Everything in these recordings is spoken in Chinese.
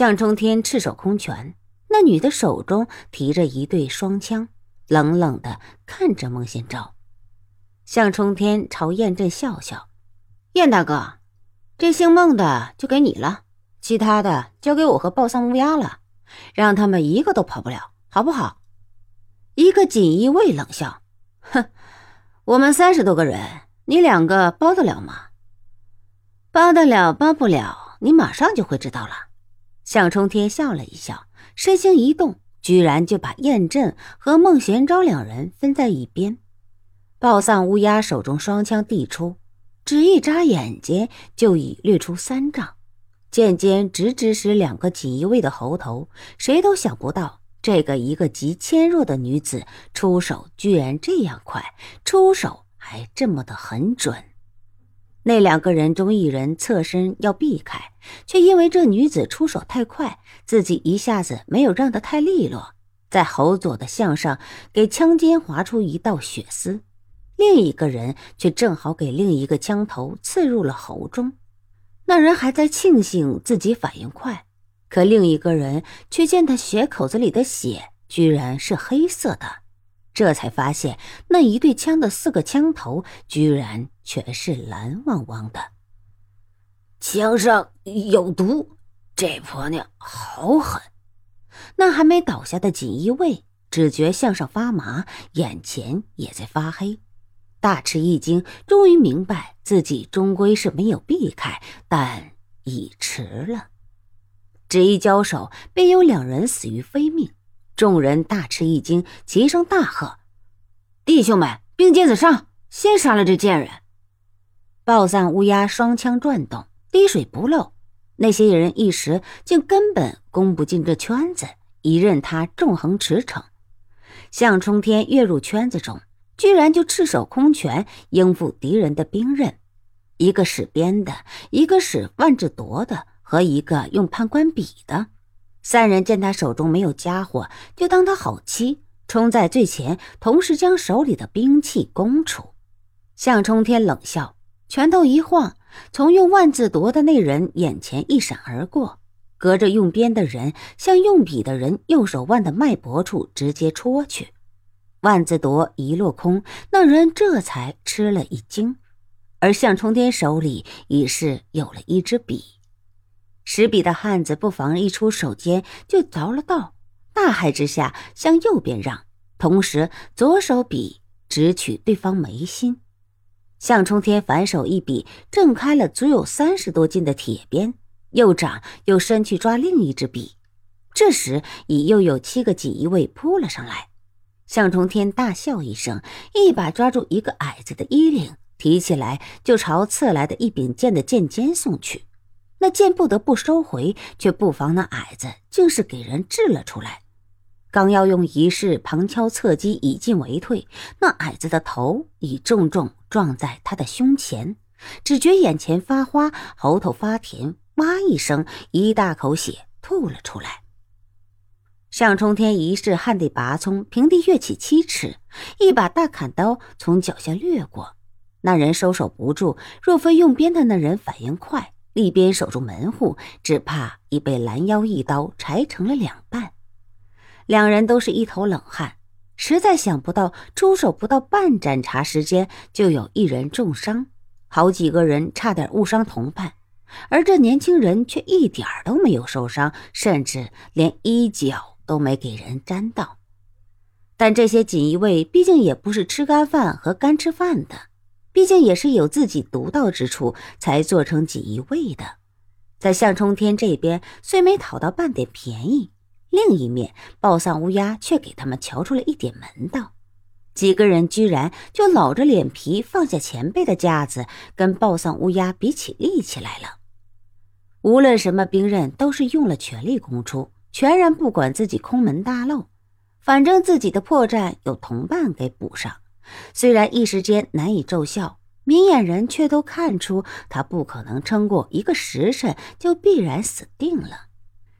向冲天赤手空拳，那女的手中提着一对双枪，冷冷的看着孟宪昭。向冲天朝燕震笑笑：“燕大哥，这姓孟的就给你了，其他的交给我和暴丧乌鸦了，让他们一个都跑不了，好不好？”一个锦衣卫冷笑：“哼，我们三十多个人，你两个包得了吗？包得了，包不了，你马上就会知道了。”向冲天笑了一笑，身形一动，居然就把燕震和孟玄昭两人分在一边。暴丧乌鸦手中双枪递出，只一眨眼间就已掠出三丈，剑尖直直使两个锦衣卫的喉头。谁都想不到，这个一个极纤弱的女子出手居然这样快，出手还这么的很准。那两个人中一人侧身要避开，却因为这女子出手太快，自己一下子没有让得太利落，在喉左的项上给枪尖划出一道血丝。另一个人却正好给另一个枪头刺入了喉中。那人还在庆幸自己反应快，可另一个人却见他血口子里的血居然是黑色的。这才发现，那一对枪的四个枪头居然全是蓝汪汪的。枪上有毒，这婆娘好狠！那还没倒下的锦衣卫只觉向上发麻，眼前也在发黑，大吃一惊，终于明白自己终归是没有避开，但已迟了。只一交手，便有两人死于非命。众人大吃一惊，齐声大喝：“弟兄们，并肩子上，先杀了这贱人！”暴散乌鸦双枪转动，滴水不漏。那些人一时竟根本攻不进这圈子，一任他纵横驰骋。向冲天跃入圈子中，居然就赤手空拳应付敌人的兵刃，一个使鞭的，一个使万字夺的，和一个用判官笔的。三人见他手中没有家伙，就当他好欺，冲在最前，同时将手里的兵器攻出。向冲天冷笑，拳头一晃，从用万字夺的那人眼前一闪而过，隔着用鞭的人向用笔的人右手腕的脉搏处直接戳去。万字夺一落空，那人这才吃了一惊，而向冲天手里已是有了一支笔。持笔的汉子不妨一出手间就着了道，大骇之下向右边让，同时左手笔直取对方眉心。向冲天反手一笔，挣开了足有三十多斤的铁鞭，右掌又伸去抓另一支笔。这时已又有七个锦衣卫扑了上来。向冲天大笑一声，一把抓住一个矮子的衣领，提起来就朝刺来的一柄剑的剑尖送去。那剑不得不收回，却不防那矮子竟是给人掷了出来。刚要用一式旁敲侧击以进为退，那矮子的头已重重撞在他的胸前，只觉眼前发花，喉头发甜，哇一声，一大口血吐了出来。向冲天一式旱地拔葱，平地跃起七尺，一把大砍刀从脚下掠过。那人收手不住，若非用鞭的那人反应快。一边守住门户，只怕已被拦腰一刀裁成了两半。两人都是一头冷汗，实在想不到出手不到半盏茶时间，就有一人重伤，好几个人差点误伤同伴，而这年轻人却一点都没有受伤，甚至连衣角都没给人沾到。但这些锦衣卫毕竟也不是吃干饭和干吃饭的。毕竟也是有自己独到之处，才做成锦衣卫的。在向冲天这边虽没讨到半点便宜，另一面暴丧乌鸦却给他们瞧出了一点门道。几个人居然就老着脸皮放下前辈的架子，跟暴丧乌鸦比起力气来了。无论什么兵刃，都是用了全力攻出，全然不管自己空门大漏，反正自己的破绽有同伴给补上。虽然一时间难以奏效，明眼人却都看出他不可能撑过一个时辰，就必然死定了。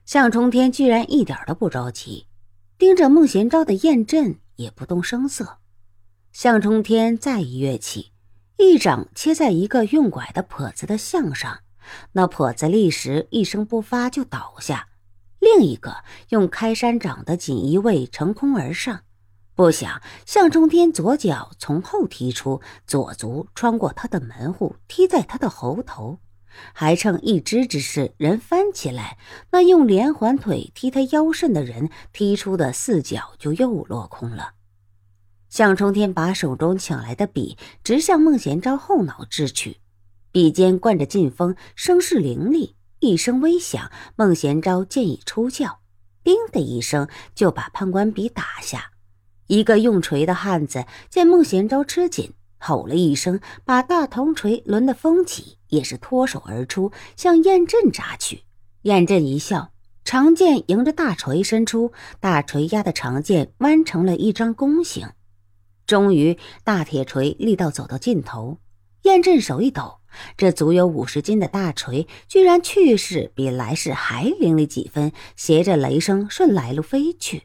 向冲天居然一点都不着急，盯着孟贤昭的验阵也不动声色。向冲天再一跃起，一掌切在一个用拐的跛子的项上，那跛子立时一声不发就倒下，另一个用开山掌的锦衣卫乘空而上。不想向冲天左脚从后踢出，左足穿过他的门户，踢在他的喉头，还趁一只之势，人翻起来，那用连环腿踢他腰肾的人踢出的四脚就又落空了。向冲天把手中抢来的笔直向孟贤昭后脑掷去，笔尖灌着劲风，声势凌厉，一声微响，孟贤昭剑已出鞘，叮的一声就把判官笔打下。一个用锤的汉子见孟贤昭吃紧，吼了一声，把大铜锤抡得风起，也是脱手而出，向燕震扎去。燕震一笑，长剑迎着大锤伸出，大锤压的长剑弯成了一张弓形。终于，大铁锤力道走到尽头，燕震手一抖，这足有五十斤的大锤居然去势比来势还凌厉几分，携着雷声顺来路飞去。